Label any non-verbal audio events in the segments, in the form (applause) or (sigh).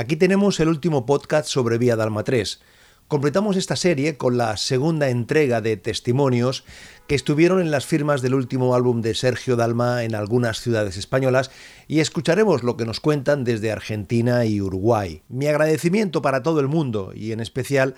Aquí tenemos el último podcast sobre Vía Dalma 3. Completamos esta serie con la segunda entrega de testimonios que estuvieron en las firmas del último álbum de Sergio Dalma en algunas ciudades españolas y escucharemos lo que nos cuentan desde Argentina y Uruguay. Mi agradecimiento para todo el mundo y en especial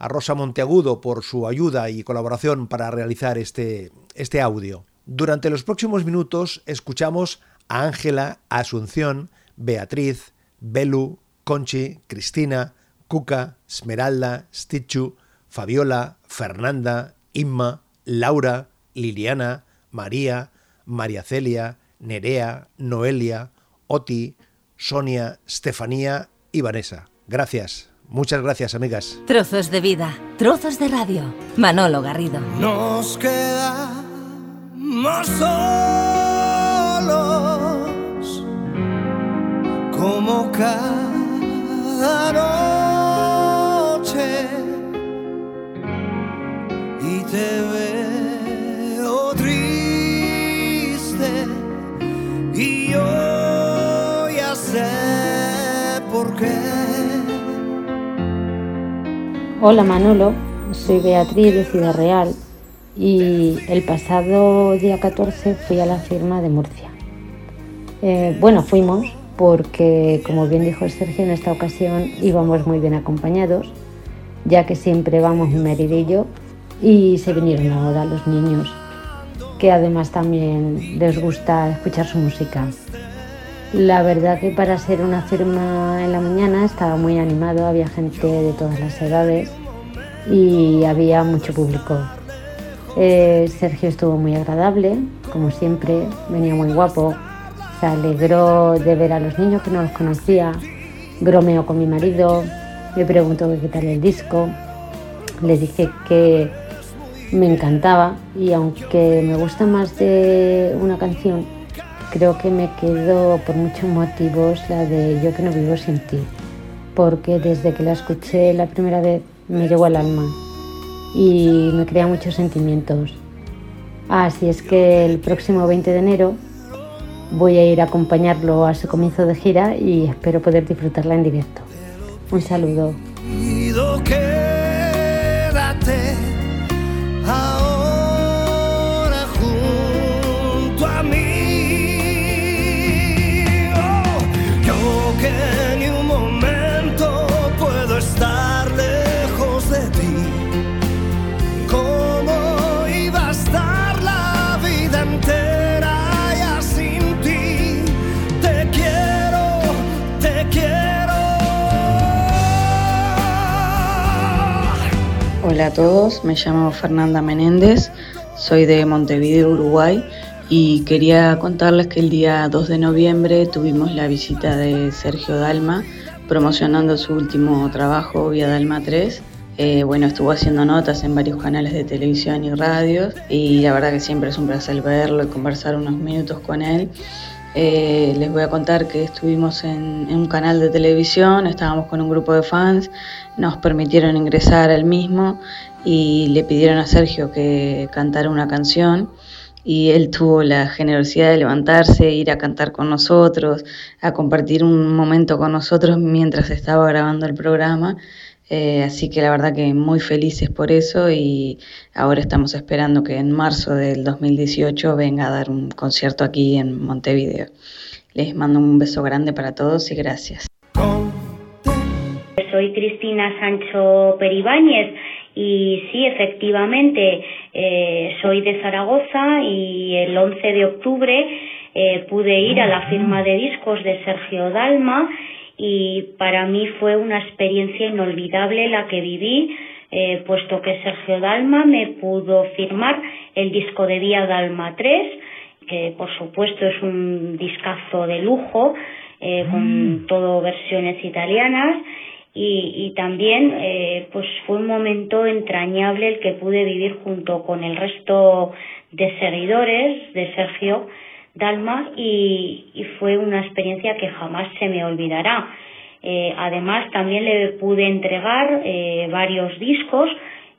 a Rosa Monteagudo por su ayuda y colaboración para realizar este, este audio. Durante los próximos minutos escuchamos a Ángela, Asunción, Beatriz, Belu, Conchi, Cristina, Cuca, Esmeralda, Stichu, Fabiola, Fernanda, Inma, Laura, Liliana, María, María Celia, Nerea, Noelia, Oti, Sonia, Stefanía y Vanessa. Gracias. Muchas gracias, amigas. Trozos de vida, trozos de radio. Manolo Garrido. Nos quedamos solos como cada te veo triste y yo ya sé por qué. Hola Manolo, soy Beatriz de Ciudad Real y el pasado día 14 fui a la firma de Murcia. Eh, bueno, fuimos porque, como bien dijo Sergio, en esta ocasión íbamos muy bien acompañados, ya que siempre vamos mi marido y yo y se vinieron ahora los niños, que además también les gusta escuchar su música. La verdad que para ser una firma en la mañana estaba muy animado, había gente de todas las edades y había mucho público. Eh, Sergio estuvo muy agradable, como siempre, venía muy guapo, se alegró de ver a los niños que no los conocía, bromeó con mi marido, me preguntó qué tal el disco, le dije que me encantaba y aunque me gusta más de una canción, creo que me quedo por muchos motivos la de Yo que no vivo sin ti, porque desde que la escuché la primera vez me llegó al alma y me crea muchos sentimientos. Así es que el próximo 20 de enero voy a ir a acompañarlo a su comienzo de gira y espero poder disfrutarla en directo. Un saludo. Hola a todos, me llamo Fernanda Menéndez, soy de Montevideo, Uruguay y quería contarles que el día 2 de noviembre tuvimos la visita de Sergio Dalma promocionando su último trabajo, Vía Dalma 3. Eh, bueno, estuvo haciendo notas en varios canales de televisión y radios y la verdad que siempre es un placer verlo y conversar unos minutos con él. Eh, les voy a contar que estuvimos en, un canal de televisión, estábamos con un grupo de fans, nos permitieron ingresar al mismo y le pidieron a Sergio que cantara una canción y él tuvo la generosidad de levantarse, ir a cantar con nosotros, a compartir un momento con nosotros mientras estaba grabando el programa eh, así que la verdad que muy felices por eso y ahora estamos esperando que en marzo del 2018 venga a dar un concierto aquí en Montevideo. Les mando un beso grande para todos y gracias. Soy Cristina Sancho Peribáñez y sí, efectivamente, eh, soy de Zaragoza y el 11 de octubre eh, pude ir a la firma de discos de Sergio Dalma y para mí fue una experiencia inolvidable la que viví, eh, puesto que Sergio Dalma me pudo firmar el disco de Día Dalma 3, que por supuesto es un discazo de lujo, eh, con mm. todo versiones italianas, y, y también eh, pues fue un momento entrañable el que pude vivir junto con el resto de seguidores de Sergio Dalma y, fue una experiencia que jamás se me olvidará. Eh, además, también le pude entregar eh, varios discos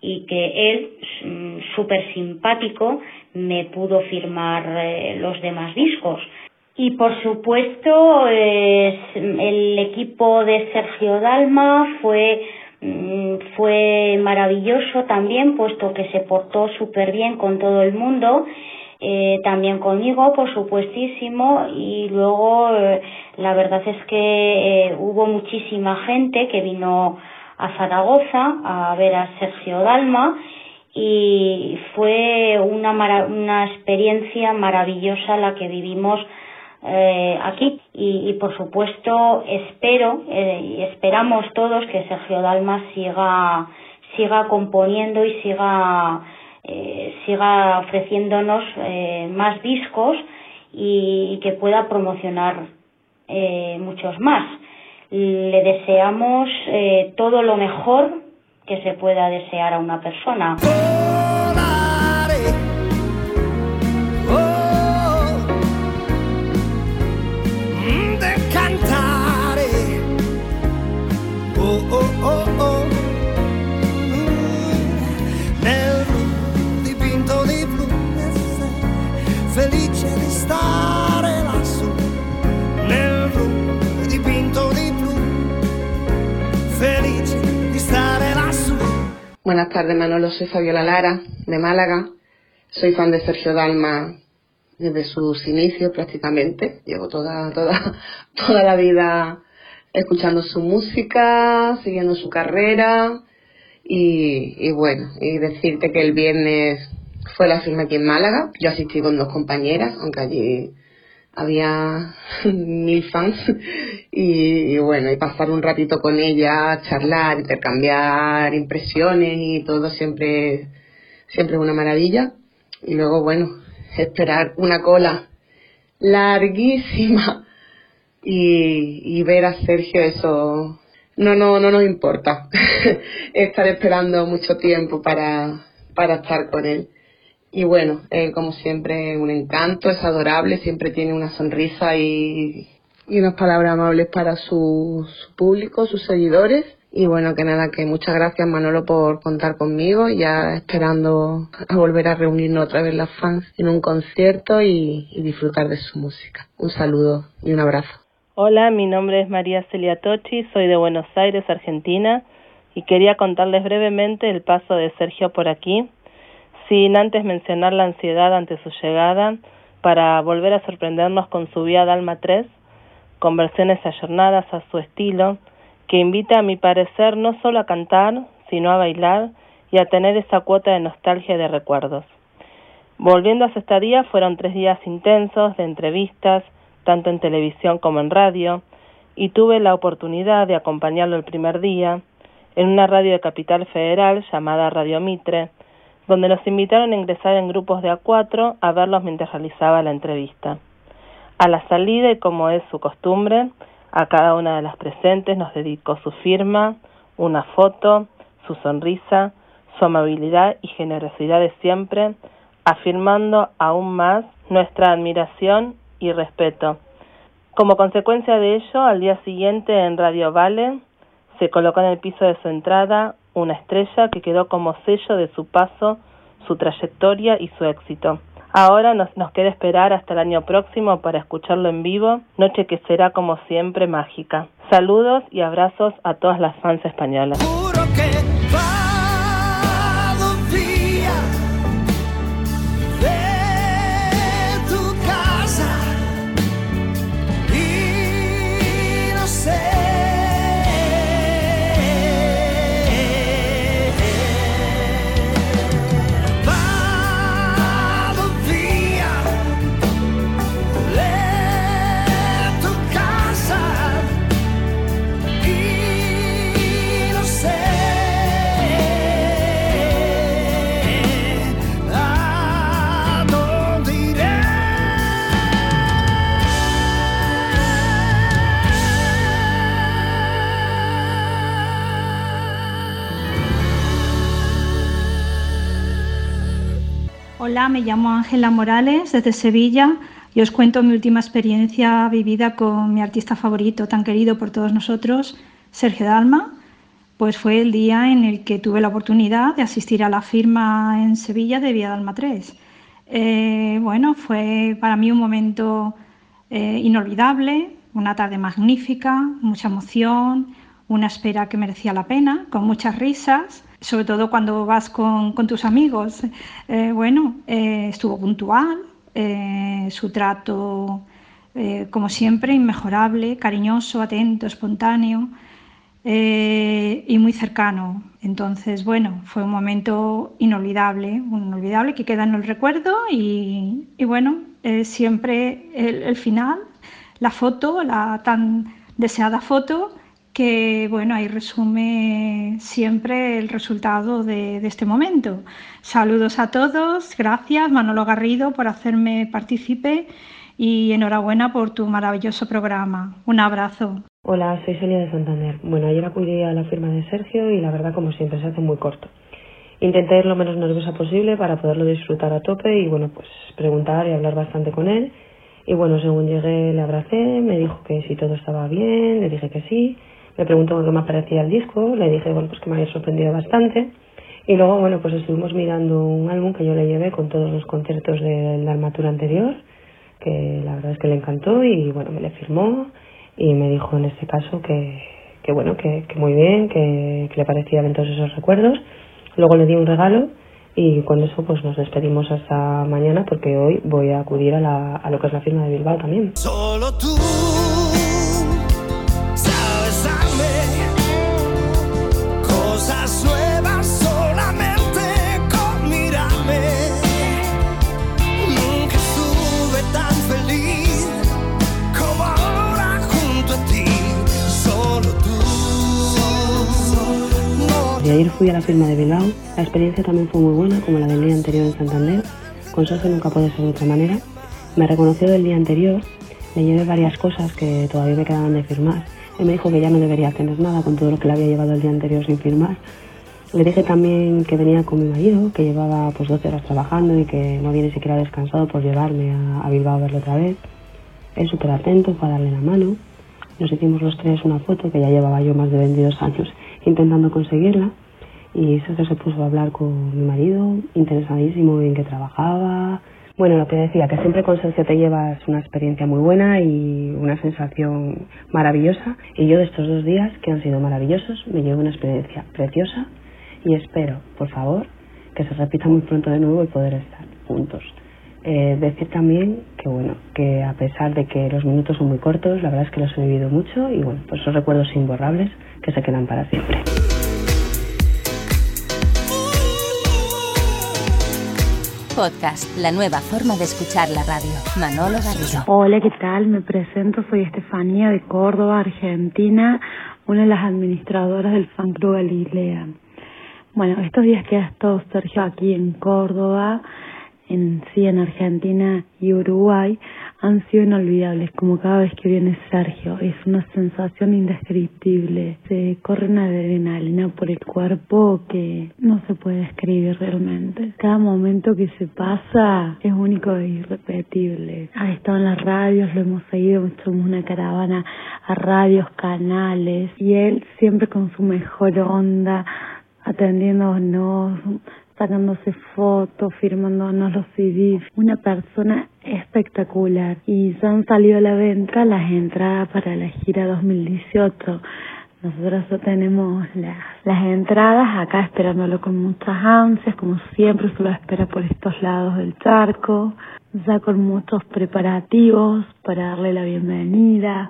y que él, mm, súper simpático, me pudo firmar eh, los demás discos. Y por supuesto, el equipo de Sergio Dalma fue mm, fue maravilloso también, puesto que se portó súper bien con todo el mundo, eh, también conmigo, por supuestísimo, y luego eh, la verdad es que eh, hubo muchísima gente que vino a Zaragoza a ver a Sergio Dalma y fue una, una experiencia maravillosa la que vivimos aquí. Y, por supuesto espero y esperamos todos que Sergio Dalma siga siga componiendo y siga eh, siga ofreciéndonos más discos y, que pueda promocionar muchos más le deseamos todo lo mejor que se pueda desear a una persona. Buenas tardes, Manolo. Soy Fabiola Lara, de Málaga. Soy fan de Sergio Dalma desde sus inicios prácticamente. Llevo toda, toda, (laughs) toda la vida escuchando su música, siguiendo su carrera. Y, bueno, y decirte que el viernes fue la firma aquí en Málaga. Yo asistí con dos compañeras, aunque allí había (laughs) mil fans y, bueno, y pasar un ratito con ella, charlar, intercambiar impresiones y todo siempre, siempre una maravilla. Y luego, bueno, esperar una cola larguísima (laughs) y, y ver a Sergio eso no, no, no nos importa (laughs) estar esperando mucho tiempo para, para estar con él. Y bueno, él como siempre un encanto, es adorable, siempre tiene una sonrisa y, y unas palabras amables para su, público, sus seguidores. Y bueno, que nada, que muchas gracias Manolo por contar conmigo, ya esperando a volver a reunirnos otra vez las fans en un concierto y, y disfrutar de su música. Un saludo y un abrazo. Hola, mi nombre es María Celia Tochi, soy de Buenos Aires, Argentina, y quería contarles brevemente el paso de Sergio por aquí sin antes mencionar la ansiedad ante su llegada, para volver a sorprendernos con su Vía Dalma 3, con versiones ayornadas a su estilo, que invita a mi parecer no solo a cantar, sino a bailar y a tener esa cuota de nostalgia y de recuerdos. Volviendo a su estadía, fueron tres días intensos de entrevistas, tanto en televisión como en radio, y tuve la oportunidad de acompañarlo el primer día en una radio de Capital Federal llamada Radio Mitre, donde nos invitaron a ingresar en grupos de a cuatro a verlos mientras realizaba la entrevista. A la salida, y como es su costumbre, a cada una de las presentes nos dedicó su firma, una foto, su sonrisa, su amabilidad y generosidad de siempre, afirmando aún más nuestra admiración y respeto. Como consecuencia de ello, al día siguiente en Radio Vale se colocó en el piso de su entrada una estrella que quedó como sello de su paso, su trayectoria y su éxito. Ahora nos, queda esperar hasta el año próximo para escucharlo en vivo, noche que será como siempre mágica. Saludos y abrazos a todas las fans españolas. Hola, me llamo Ángela Morales desde Sevilla y os cuento mi última experiencia vivida con mi artista favorito, tan querido por todos nosotros, Sergio Dalma. Pues fue el día en el que tuve la oportunidad de asistir a la firma en Sevilla de Vía Dalma 3. Eh, bueno, fue para mí un momento eh, inolvidable, una tarde magnífica, mucha emoción, una espera que merecía la pena, con muchas risas, sobre todo cuando vas con, tus amigos. Eh, bueno, eh, estuvo puntual, su trato, como siempre, inmejorable, cariñoso, atento, espontáneo. y muy cercano. Entonces, bueno, fue un momento inolvidable, inolvidable que queda en el recuerdo y, bueno, siempre el, final, la foto, la tan deseada foto, que bueno, ahí resume siempre el resultado de, este momento. Saludos a todos, gracias Manolo Garrido por hacerme partícipe y enhorabuena por tu maravilloso programa. Un abrazo. Hola, soy Celia de Santander. Bueno, ayer acudí a la firma de Sergio y la verdad, como siempre, se hace muy corto. Intenté ir lo menos nerviosa posible para poderlo disfrutar a tope y bueno, pues preguntar y hablar bastante con él. Y bueno, según llegué le abracé, me dijo que si todo estaba bien, le dije que sí. Me preguntó qué me parecía el disco, le dije bueno, pues que me había sorprendido bastante. Y luego, bueno, pues estuvimos mirando un álbum que yo le llevé con todos los conciertos de la armatura anterior, que la verdad es que le encantó y bueno, me le firmó y me dijo en este caso que, que bueno, que, que muy bien, que, que le parecían todos esos recuerdos Luego le di un regalo y con eso pues nos despedimos hasta mañana porque hoy voy a acudir a, la, a lo que es la firma de Bilbao también. Solo tú fui a la firma de Bilbao. La experiencia también fue muy buena, como la del día anterior en Santander. Con Sergio nunca puede ser de otra manera. Me reconoció del día anterior, le llevé varias cosas que todavía me quedaban de firmar. Él me dijo que ya no debería tener nada con todo lo que le había llevado el día anterior sin firmar. Le dije también que venía con mi marido, que llevaba pues 12 horas trabajando y que no había ni siquiera descansado por llevarme a, Bilbao a verlo otra vez. Él súper atento para darle la mano. Nos hicimos los tres una foto que ya llevaba yo más de 22 años intentando conseguirla y Sergio se puso a hablar con mi marido, interesadísimo en que trabajaba. Bueno, lo que decía, que siempre con Sergio te llevas una experiencia muy buena y una sensación maravillosa. Y yo de estos dos días, que han sido maravillosos, me llevo una experiencia preciosa y espero, por favor, que se repita muy pronto de nuevo y poder estar juntos. Eh, decir también que bueno, que a pesar de que los minutos son muy cortos, la verdad es que los he vivido mucho y bueno, pues son recuerdos imborrables que se quedan para siempre. Podcast, la nueva forma de escuchar la radio. Manolo Garrido. Hola, ¿qué tal? Me presento, soy Estefanía de Córdoba, Argentina, una de las administradoras del Fan Club Galilea. Bueno, estos días que ha estado Sergio aquí en Córdoba, en sí en Argentina y Uruguay, han sido inolvidables, como cada vez que viene Sergio. Es una sensación indescriptible. Se corre una adrenalina por el cuerpo que no se puede describir realmente. Cada momento que se pasa es único e irrepetible. Ha estado en las radios, lo hemos seguido, somos una caravana a radios, canales, y él siempre con su mejor onda, atendiéndonos, sacándose fotos, firmándonos los CDs. Una persona espectacular. Y se han salido a la venta las entradas para la gira 2018. Nosotros ya tenemos las, las entradas acá esperándolo con muchas ansias, como siempre se lo espera por estos lados del charco, ya con muchos preparativos para darle la bienvenida.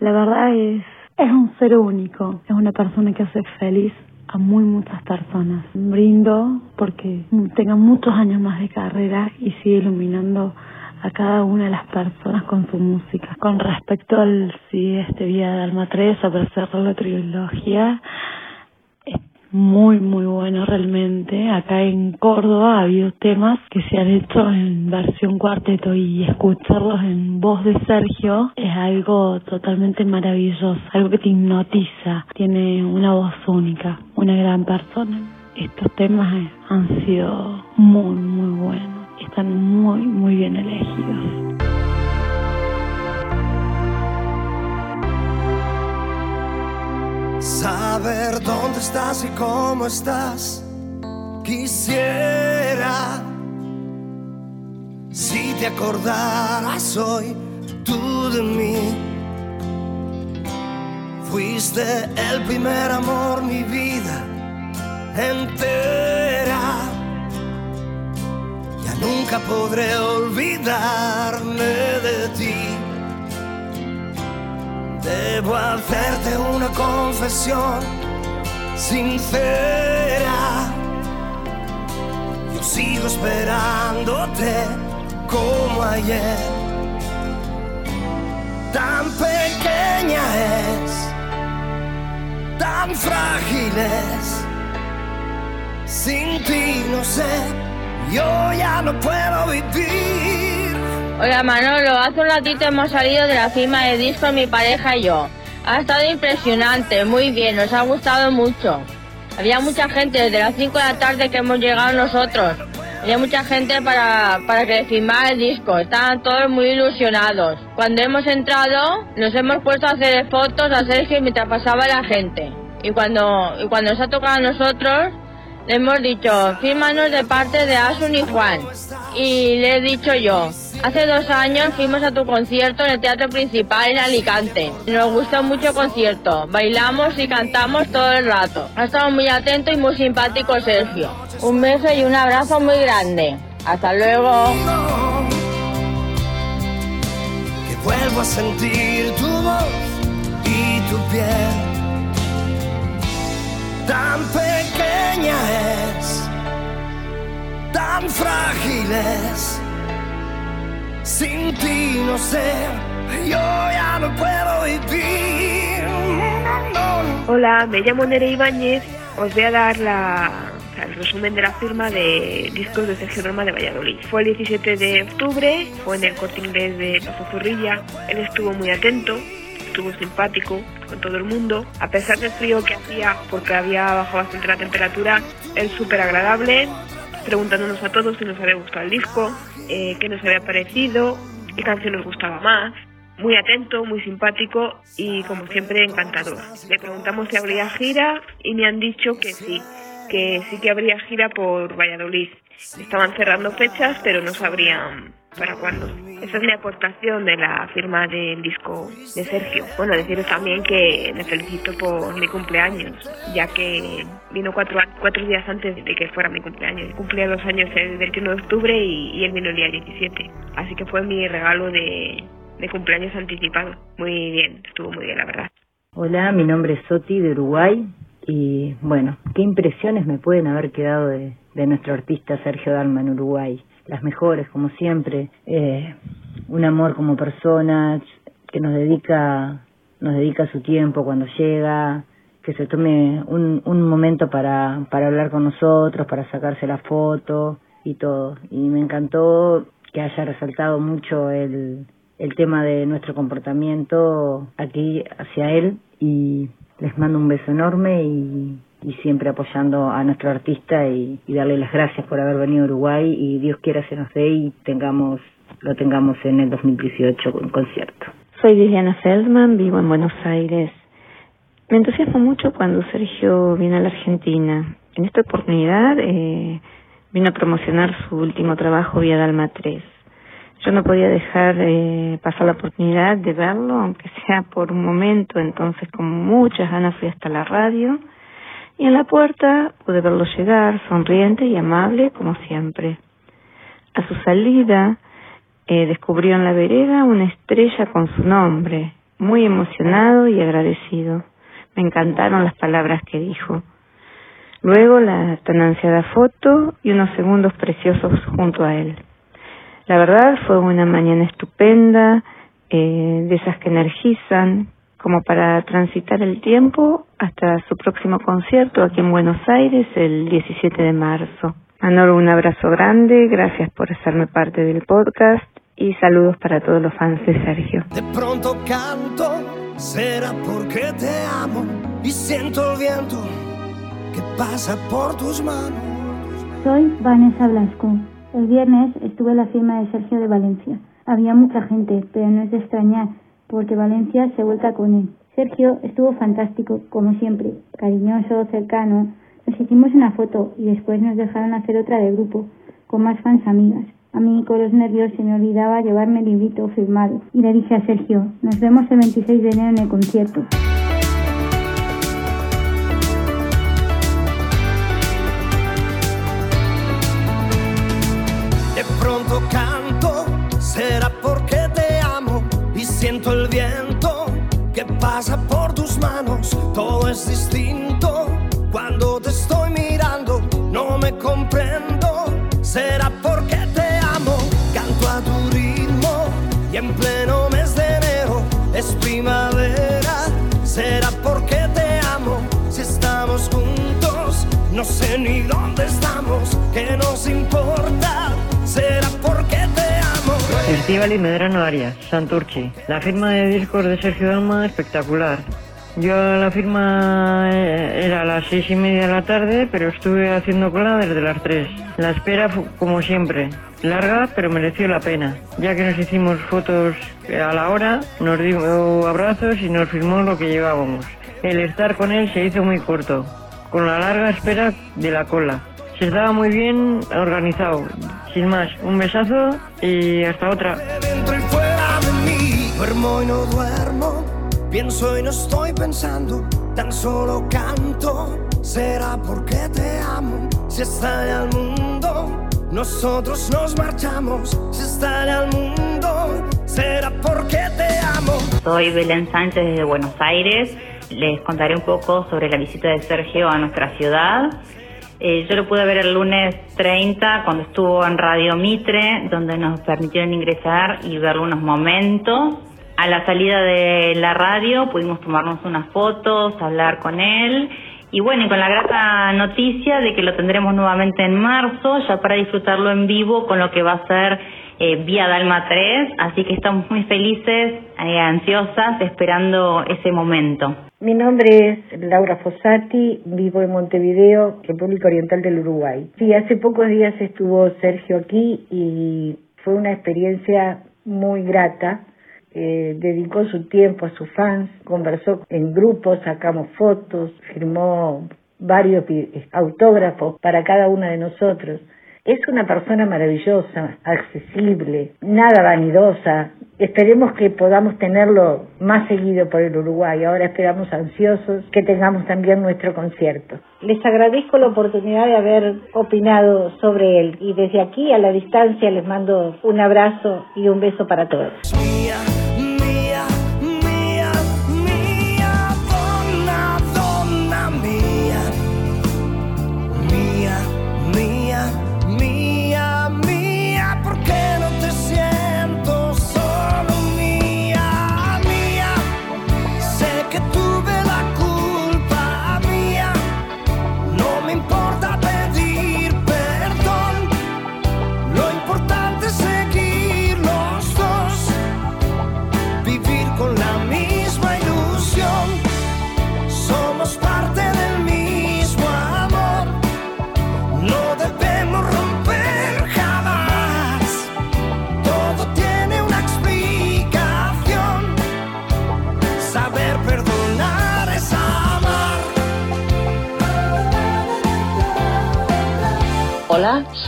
La verdad es, es un ser único, es una persona que hace feliz a muy muchas personas. Brindo porque tenga muchos años más de carrera y sigue iluminando a cada una de las personas con su música. Con respecto al si este Vía de Alma 3 o para cerrar la trilogía, muy muy bueno realmente. Acá en Córdoba ha habido temas que se han hecho en versión cuarteto y escucharlos en voz de Sergio es algo totalmente maravilloso, algo que te hipnotiza, tiene una voz única, una gran persona. Estos temas han sido muy muy buenos, están muy muy bien elegidos. Saber dónde estás y cómo estás. Quisiera, si te acordaras hoy, tú de mí. Fuiste el primer amor, mi vida entera. Ya nunca podré olvidarme de ti. Debo hacerte una confesión sincera. Yo sigo esperándote como ayer. Tan pequeña es, tan frágil es. Sin ti no sé, yo ya no puedo vivir. Hola Manolo, hace un ratito hemos salido de la firma de disco mi pareja y yo. Ha estado impresionante, muy bien, nos ha gustado mucho. Había mucha gente desde las 5 de la tarde que hemos llegado nosotros. Había mucha gente para, para que firmara el disco. Estaban todos muy ilusionados. Cuando hemos entrado, nos hemos puesto a hacer fotos a Sergio mientras pasaba la gente. Y cuando, y cuando nos ha tocado a nosotros, le hemos dicho, fírmanos de parte de Asun y Juan. Y le he dicho yo, hace dos años fuimos a tu concierto en el Teatro Principal en Alicante. Nos gustó mucho el concierto, bailamos y cantamos todo el rato. Ha estado muy atento y muy simpático Sergio. Un beso y un abrazo muy grande. Hasta luego. Que vuelvo a sentir tu voz y tu piel. Es, tan frágil es. Sin ti no sé, yo ya no puedo vivir. Hola, me llamo Nere Ibáñez. Os voy a dar la, el resumen de la firma de discos de Sergio Dalma de Valladolid. Fue el 17 de octubre, fue en el corte inglés de Paso Zorrilla. Él estuvo muy atento, estuvo simpático con todo el mundo. A pesar del frío que hacía, porque había bajado bastante la temperatura, él súper agradable, preguntándonos a todos si nos había gustado el disco, eh, qué nos había parecido, qué canción nos gustaba más. Muy atento, muy simpático y como siempre encantador. Le preguntamos si habría gira y me han dicho que sí, que sí que habría gira por Valladolid. Estaban cerrando fechas, pero no sabrían para cuándo. Esa es mi aportación de la firma del disco de Sergio. Bueno, deciros también que le felicito por mi cumpleaños, ya que vino cuatro, cuatro días antes de que fuera mi cumpleaños. Cumplía dos años el 21 de octubre y, y él vino el día 17. Así que fue mi regalo de, de cumpleaños anticipado. Muy bien, estuvo muy bien, la verdad. Hola, mi nombre es Soti de Uruguay y bueno, qué impresiones me pueden haber quedado de, nuestro artista Sergio Dalma en Uruguay. Las mejores, como siempre, eh, un amor como persona, que nos dedica, nos dedica su tiempo cuando llega, que se tome un, un momento para, para hablar con nosotros, para sacarse la foto y todo. Y me encantó que haya resaltado mucho el, el tema de nuestro comportamiento aquí hacia él y les mando un beso enorme y, siempre apoyando a nuestro artista y, darle las gracias por haber venido a Uruguay y Dios quiera se nos dé y tengamos lo tengamos en el 2018 con concierto. Soy Viviana Feldman, vivo en Buenos Aires. Me entusiasmo mucho cuando Sergio viene a la Argentina. En esta oportunidad eh, vino a promocionar su último trabajo Vía Dalma 3. Yo no podía dejar eh, pasar la oportunidad de verlo, aunque sea por un momento, entonces con muchas ganas fui hasta la radio y en la puerta pude verlo llegar, sonriente y amable como siempre. A su salida eh, descubrió en la vereda una estrella con su nombre, muy emocionado y agradecido. Me encantaron las palabras que dijo. Luego la tan ansiada foto y unos segundos preciosos junto a él. La verdad fue una mañana estupenda, eh, de esas que energizan, como para transitar el tiempo hasta su próximo concierto aquí en Buenos Aires el 17 de marzo. Manolo, un abrazo grande, gracias por hacerme parte del podcast y saludos para todos los fans de Sergio. De pronto canto, será porque te amo y siento el viento que pasa por tus manos. Soy Vanessa Blasco. El viernes estuve en la firma de Sergio de Valencia. Había mucha gente, pero no es de extrañar, porque Valencia se vuelca con él. Sergio estuvo fantástico, como siempre, cariñoso, cercano. Nos hicimos una foto y después nos dejaron hacer otra de grupo, con más fans amigas. A mí con los nervios se me olvidaba llevarme el librito firmado y le dije a Sergio, nos vemos el 26 de enero en el concierto. Es distinto cuando te estoy mirando, no me comprendo. Será porque te amo, canto a tu ritmo y en pleno mes de enero es primavera. Será porque te amo, si estamos juntos, no sé ni dónde estamos, que nos importa. Será porque te amo. Festival y Medrano Arias, Santurchi. La firma de discos de Sergio Dalma espectacular. Yo la firma eh, era a las seis y media de la tarde, pero estuve haciendo cola desde las tres. La espera fue como siempre, larga, pero mereció la pena, ya que nos hicimos fotos a la hora, nos dio abrazos y nos firmó lo que llevábamos. El estar con él se hizo muy corto, con la larga espera de la cola. Se estaba muy bien organizado. Sin más, un besazo y hasta otra. Duermo y no duermo, pienso y no estoy pensando, tan solo canto. Será porque te amo, si estalla al mundo, nosotros nos marchamos. Si estalla al mundo, será porque te amo. Soy Belén Sánchez desde Buenos Aires. Les contaré un poco sobre la visita de Sergio a nuestra ciudad. Eh, yo lo pude ver el lunes 30 cuando estuvo en Radio Mitre, donde nos permitieron ingresar y verlo unos momentos. A la salida de la radio pudimos tomarnos unas fotos, hablar con él y bueno, y con la grata noticia de que lo tendremos nuevamente en marzo, ya para disfrutarlo en vivo con lo que va a ser eh, Vía Dalma 3, así que estamos muy felices, eh, ansiosas, esperando ese momento. Mi nombre es Laura Fossati, vivo en Montevideo, República Oriental del Uruguay. Sí, hace pocos días estuvo Sergio aquí y fue una experiencia muy grata. Eh, dedicó su tiempo a sus fans, conversó en grupos, sacamos fotos, firmó varios autógrafos para cada una de nosotros. Es una persona maravillosa, accesible, nada vanidosa. Esperemos que podamos tenerlo más seguido por el Uruguay. Ahora esperamos ansiosos que tengamos también nuestro concierto. Les agradezco la oportunidad de haber opinado sobre él y desde aquí a la distancia les mando un abrazo y un beso para todos.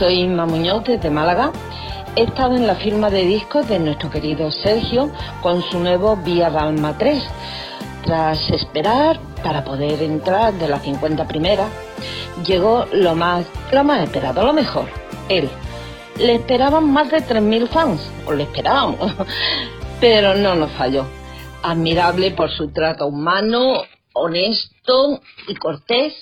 Soy Inma Muñoz desde Málaga. He estado en la firma de discos de nuestro querido Sergio con su nuevo Vía Dalma 3. Tras esperar para poder entrar de las 50 primeras, llegó lo más, lo más esperado, lo mejor, él. Le esperaban más de 3.000 fans, o le esperábamos, (laughs) pero no nos falló. Admirable por su trato humano, honesto y cortés,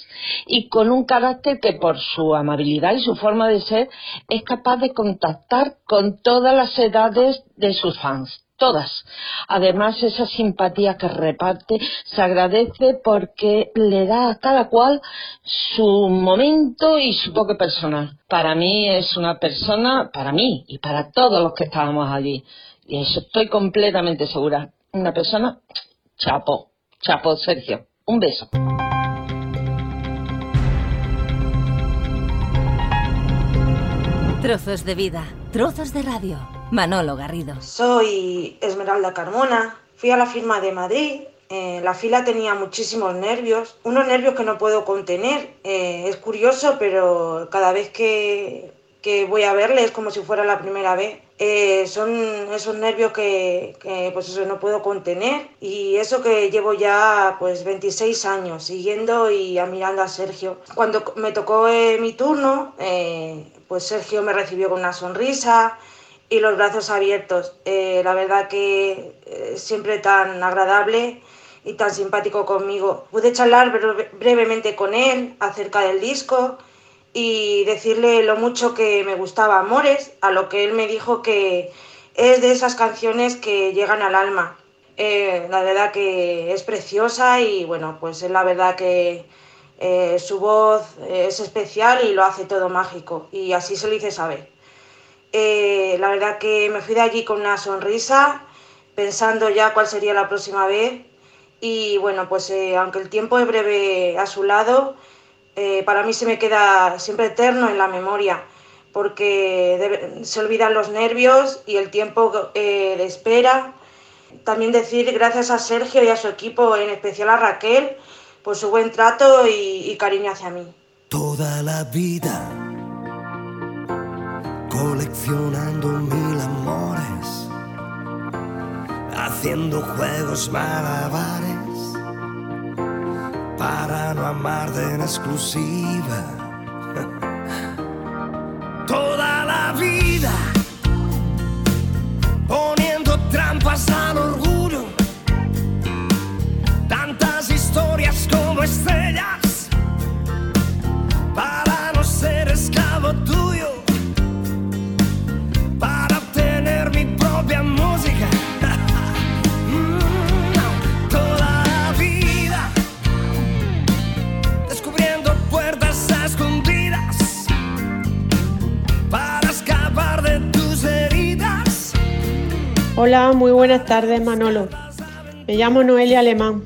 y con un carácter que por su amabilidad y su forma de ser es capaz de contactar con todas las edades de sus fans. Todas. Además, esa simpatía que reparte se agradece porque le da a cada cual su momento y su toque personal. Para mí es una persona, para mí y para todos los que estábamos allí, y eso estoy completamente segura, una persona chapo, chapo Sergio. Un beso. Trozos de vida, trozos de radio. Manolo Garrido. Soy Esmeralda Carmona, fui a la firma de Madrid, eh, la fila tenía muchísimos nervios, unos nervios que no puedo contener. Eh, es curioso, pero cada vez que que voy a verle, es como si fuera la primera vez. Eh, son esos nervios que, que, pues eso no puedo contener y eso que llevo ya pues 26 años siguiendo y admirando a Sergio. Cuando me tocó eh, mi turno, eh, pues Sergio me recibió con una sonrisa y los brazos abiertos. Eh, la verdad que eh, siempre tan agradable y tan simpático conmigo. Pude charlar brevemente con él acerca del disco y decirle lo mucho que me gustaba Amores, a lo que él me dijo que es de esas canciones que llegan al alma. Eh, la verdad que es preciosa y bueno, pues es la verdad que eh, su voz es especial y lo hace todo mágico y así se lo hice saber. Eh, la verdad que me fui de allí con una sonrisa, pensando ya cuál sería la próxima vez y bueno, pues aunque el tiempo es breve a su lado, eh, para mí se me queda siempre eterno en la memoria, porque se olvidan los nervios y el tiempo eh, de espera. También decir gracias a Sergio y a su equipo, en especial a Raquel, por su buen trato y, y cariño hacia mí. Toda la vida coleccionando mil amores, haciendo juegos malabares para no amar de en exclusiva. Toda la vida poniendo trampas al orgullo, tantas historias como estrellas Hola, muy buenas tardes Manolo. Me llamo Noelia Alemán.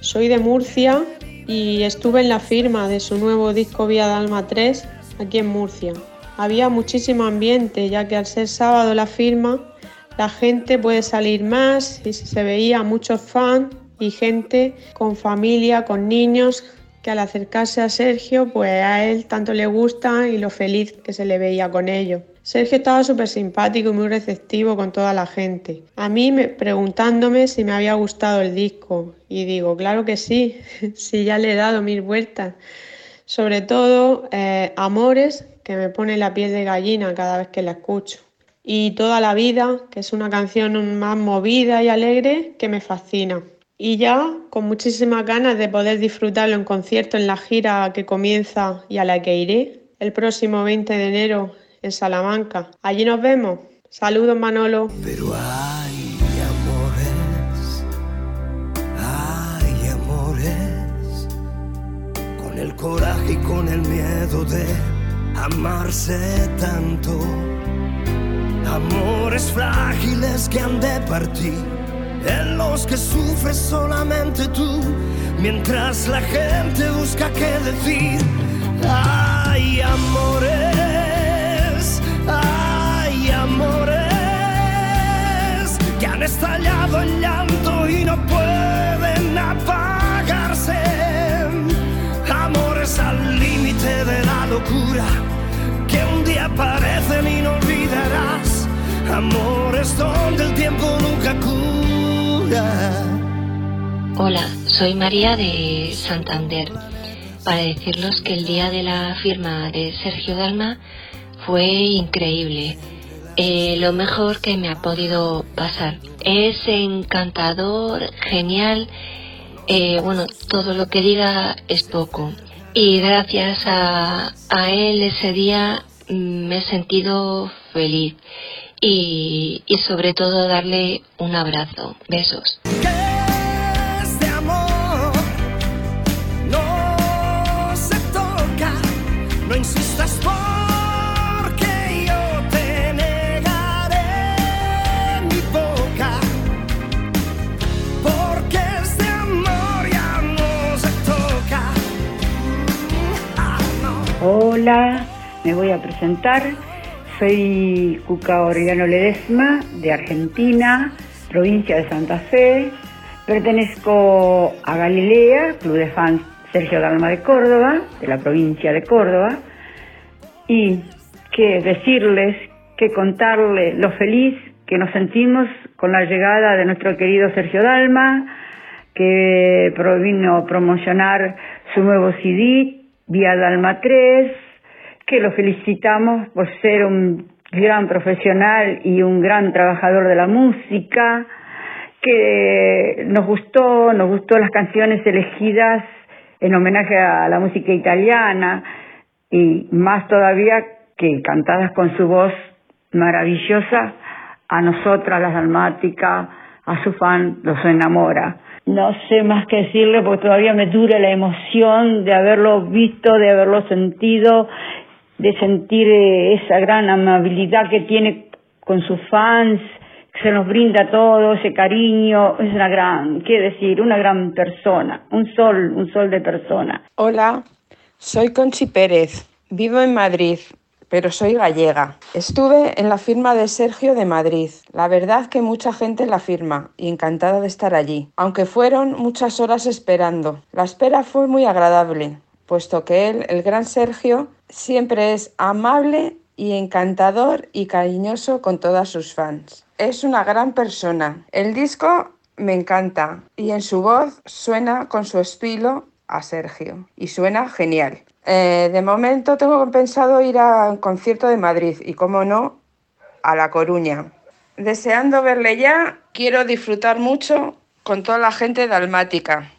Soy de Murcia y estuve en la firma de su nuevo disco Vía Dalma 3 aquí en Murcia. Había muchísimo ambiente ya que al ser sábado la firma la gente puede salir más y se veía muchos fans y gente con familia, con niños que al acercarse a Sergio pues a él tanto le gusta y lo feliz que se le veía con ellos. Sergio estaba súper simpático y muy receptivo con toda la gente. A mí me, preguntándome si me había gustado el disco y digo, claro que sí, (laughs) sí ya le he dado mil vueltas. Sobre todo eh, Amores, que me pone la piel de gallina cada vez que la escucho. Y Toda la vida, que es una canción más movida y alegre que me fascina. Y ya con muchísimas ganas de poder disfrutarlo en concierto en la gira que comienza y a la que iré el próximo 20 de enero en Salamanca. Allí nos vemos. Saludos Manolo. Pero hay amores, hay amores, con el coraje y con el miedo de amarse tanto. Amores frágiles que han de partir, en los que sufres solamente tú, mientras la gente busca qué decir. Hay amores, amores que han estallado en llanto y no pueden apagarse. Amores al límite de la locura que un día aparecen y no olvidarás. Amores donde el tiempo nunca cura. Hola, soy María de Santander. Para decirles que el día de la firma de Sergio Dalma fue increíble. Eh, lo mejor que me ha podido pasar. Es encantador, genial. Eh, bueno, todo lo que diga es poco. Y gracias a, a él ese día mm, me he sentido feliz. Y, y sobre todo darle un abrazo. Besos. Me voy a presentar. Soy Cuca Orellano Ledesma, de Argentina, provincia de Santa Fe. Pertenezco a Galilea, Club de Fans Sergio Dalma de Córdoba, de la provincia de Córdoba. Y que decirles, que contarles lo feliz que nos sentimos con la llegada de nuestro querido Sergio Dalma, que vino a promocionar su nuevo CD, Vía Dalma 3, que lo felicitamos por ser un gran profesional y un gran trabajador de la música, que nos gustó, nos gustó las canciones elegidas en homenaje a la música italiana y más todavía que cantadas con su voz maravillosa, a nosotras las dalmáticas, a su fan los enamora. No sé más que decirle porque todavía me dura la emoción de haberlo visto, de haberlo sentido, de sentir eh, esa gran amabilidad que tiene con sus fans, que se nos brinda todo, ese cariño, es una gran, qué decir, una gran persona, un sol, un sol de persona. Hola, soy Conchi Pérez, vivo en Madrid, pero soy gallega. Estuve en la firma de Sergio de Madrid. La verdad que mucha gente en la firma y encantada de estar allí, aunque fueron muchas horas esperando. La espera fue muy agradable, puesto que él, el gran Sergio, siempre es amable y encantador y cariñoso con todas sus fans. Es una gran persona. El disco me encanta y en su voz suena con su estilo a Sergio y suena genial. Eh, de momento tengo pensado ir a un concierto de Madrid y, como no, a La Coruña. Deseando verle ya, quiero disfrutar mucho con toda la gente dalmática,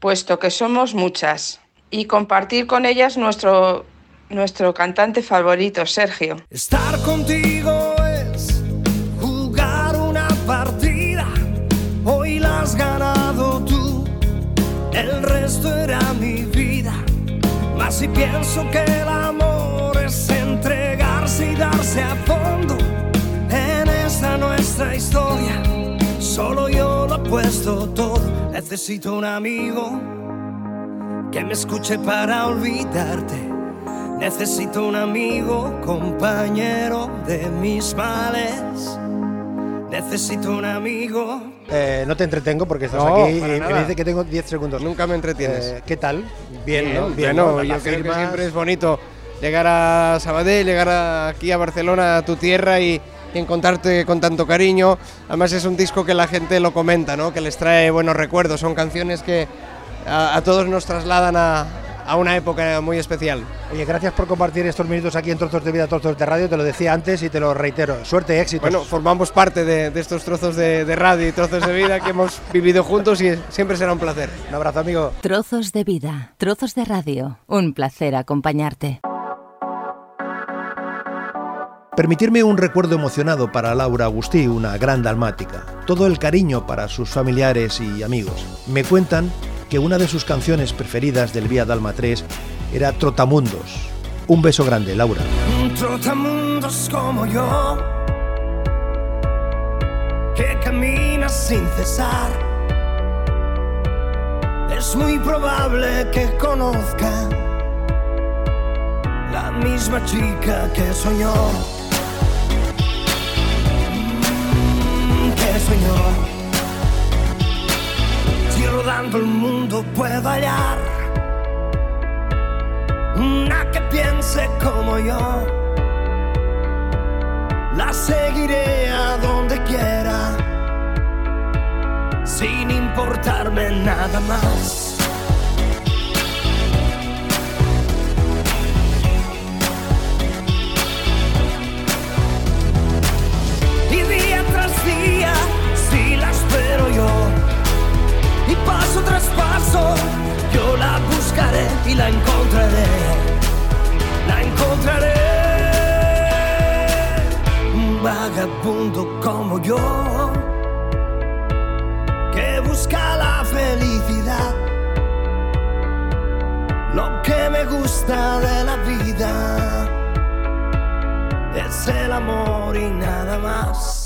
puesto que somos muchas, y compartir con ellas nuestro, nuestro cantante favorito, Sergio. Estar contigo es jugar una partida, hoy la has ganado tú, el resto era mi vida mas si pienso que el amor es entregarse y darse a fondo en esta nuestra historia, solo yo lo he puesto todo. Necesito un amigo que me escuche para olvidarte. Necesito un amigo, compañero de mis males. Necesito un amigo. Eh, no te entretengo porque estás No, aquí y me dice que tengo 10 segundos. Nunca me entretienes. Eh, ¿Qué tal? Bien, ¿no? Bien, ¿no? bueno, La yo creo que siempre es bonito llegar a Sabadell, llegar a- aquí a Barcelona, a tu tierra y, y encontrarte con tanto cariño. Además es un disco que la gente lo comenta, ¿no? que les trae buenos recuerdos. Son canciones que a, a todos nos trasladan a, a una época muy especial. Oye, gracias por compartir estos minutos aquí en Trozos de Vida, Trozos de Radio. Te lo decía antes y te lo reitero. Suerte y éxito. Bueno, formamos parte de, de estos trozos de, de radio y trozos de vida que hemos vivido juntos y siempre será un placer. Un abrazo, amigo. Trozos de vida, trozos de radio. Un placer acompañarte. Permitirme un recuerdo emocionado para Laura Agustí, una gran dalmática. Todo el cariño para sus familiares y amigos. Me cuentan que una de sus canciones preferidas del Vía Dalma 3 era Trotamundos. Un beso grande, Laura. Un trotamundos como yo, que camina sin cesar. Es muy probable que conozca la misma chica que soñó. Que soñó. Rodando el mundo puedo hallar una que piense como yo. La seguiré a donde quiera, sin importarme nada más. Yo la buscaré y la encontraré. La encontraré. Un vagabundo como yo, que busca la felicidad. Lo que me gusta de la vida es el amor y nada más.